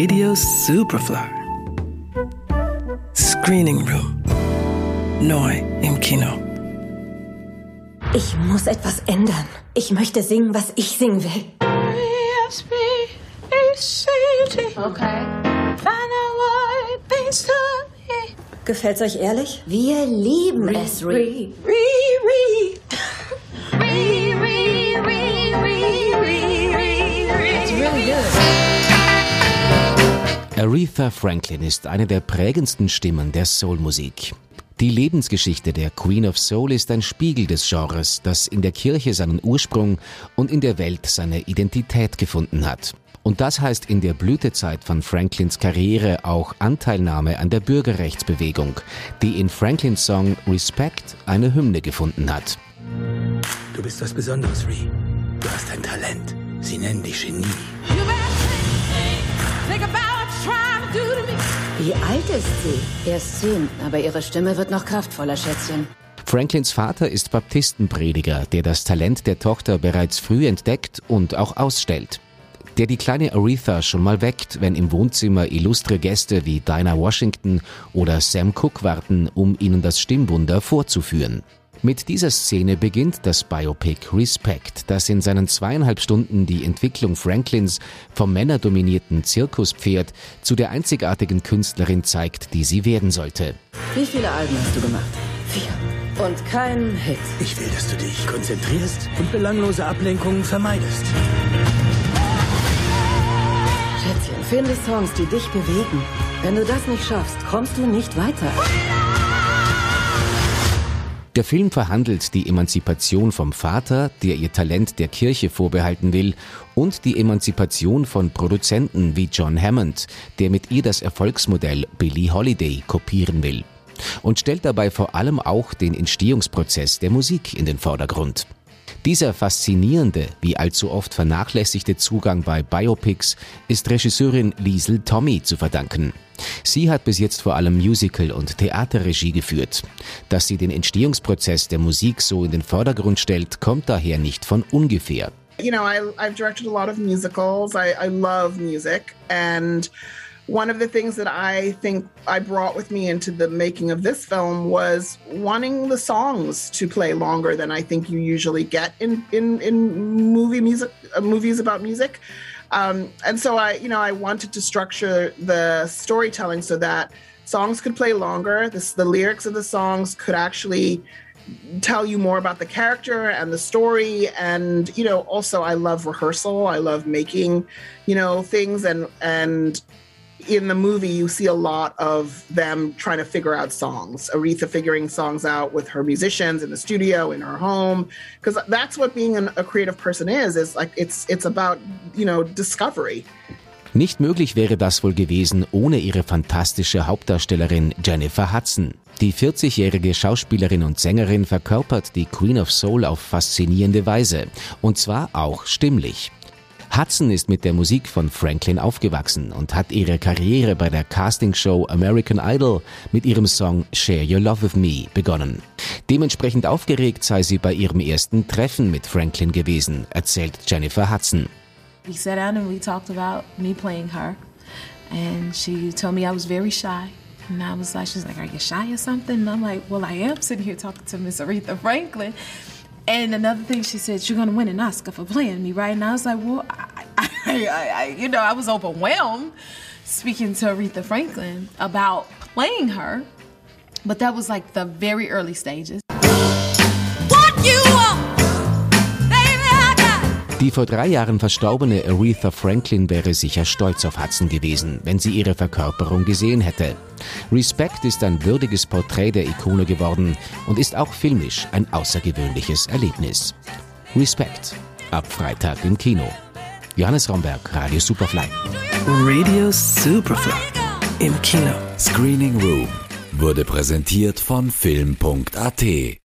Radio Superfly. Screening Room. Neu im Kino. Ich muss etwas ändern. Ich möchte singen, was ich singen will. Okay. Gefällt's euch ehrlich? Wir lieben es, Ree. Aretha Franklin ist eine der prägendsten Stimmen der Soulmusik. Die Lebensgeschichte der Queen of Soul ist ein Spiegel des Genres, das in der Kirche seinen Ursprung und in der Welt seine Identität gefunden hat. Und das heißt in der Blütezeit von Franklins Karriere auch Anteilnahme an der Bürgerrechtsbewegung, die in Franklins Song Respect eine Hymne gefunden hat. Du bist was Besonderes, Ree. Du hast ein Talent. Sie nennen dich Genie. Wie alt ist sie? Erst zehn, aber ihre Stimme wird noch kraftvoller, Schätzchen. Franklins Vater ist Baptistenprediger, der das Talent der Tochter bereits früh entdeckt und auch ausstellt. Der die kleine Aretha schon mal weckt, wenn im Wohnzimmer illustre Gäste wie Dinah Washington oder Sam Cooke warten, um ihnen das Stimmwunder vorzuführen. Mit dieser Szene beginnt das Biopic Respect, das in seinen zweieinhalb Stunden die Entwicklung Franklins vom männerdominierten Zirkuspferd zu der einzigartigen Künstlerin zeigt, die sie werden sollte. Wie viele Alben hast du gemacht? Vier. Und kein Hit. Ich will, dass du dich konzentrierst und belanglose Ablenkungen vermeidest. Schätzchen, finde Songs, die dich bewegen. Wenn du das nicht schaffst, kommst du nicht weiter. Der Film verhandelt die Emanzipation vom Vater, der ihr Talent der Kirche vorbehalten will, und die Emanzipation von Produzenten wie John Hammond, der mit ihr das Erfolgsmodell Billie Holiday kopieren will. Und stellt dabei vor allem auch den Entstehungsprozess der Musik in den Vordergrund. Dieser faszinierende, wie allzu oft vernachlässigte Zugang bei Biopics ist Regisseurin Liesel Tommy zu verdanken. Sie hat bis jetzt vor allem Musical- und Theaterregie geführt. Dass sie den Entstehungsprozess der Musik so in den Vordergrund stellt, kommt daher nicht von ungefähr. You know, I, I've directed a lot of musicals. I, I love music. And one of the things that I think I brought with me into the making of this film was wanting the songs to play longer than I think you usually get in in in movie music uh, movies about music. Um, and so I, you know, I wanted to structure the storytelling so that songs could play longer. This, the lyrics of the songs could actually tell you more about the character and the story and you know also i love rehearsal i love making you know things and and in the movie, you see a lot of them trying to figure out songs. Aretha figuring songs out with her musicians in the studio, in her home, because that's what being an, a creative person is. Is like it's it's about you know discovery. Nicht möglich wäre das wohl gewesen ohne ihre fantastische Hauptdarstellerin Jennifer Hudson. Die 40-jährige Schauspielerin und Sängerin verkörpert die Queen of Soul auf faszinierende Weise. Und zwar auch stimmlich. Hudson ist mit der Musik von Franklin aufgewachsen und hat ihre Karriere bei der Castingshow American Idol mit ihrem Song Share Your Love With Me begonnen. Dementsprechend aufgeregt sei sie bei ihrem ersten Treffen mit Franklin gewesen, erzählt Jennifer Hudson. We sat down and we talked about me playing her. And she told me I was very shy. And I was like, she's like, are you shy or something? And I'm like, well, I am sitting here talking to Miss Aretha Franklin. And another thing she said, you're gonna win an Oscar for playing me, right? And I was like, well, I, I, I, you know, I was overwhelmed speaking to Aretha Franklin about playing her. But that was like the very early stages. Die vor drei Jahren verstorbene Aretha Franklin wäre sicher stolz auf Hudson gewesen, wenn sie ihre Verkörperung gesehen hätte. Respect ist ein würdiges Porträt der Ikone geworden und ist auch filmisch ein außergewöhnliches Erlebnis. Respect. Ab Freitag im Kino. Johannes Romberg, Radio Superfly. Radio Superfly. Im Kino. Screening Room wurde präsentiert von Film.at.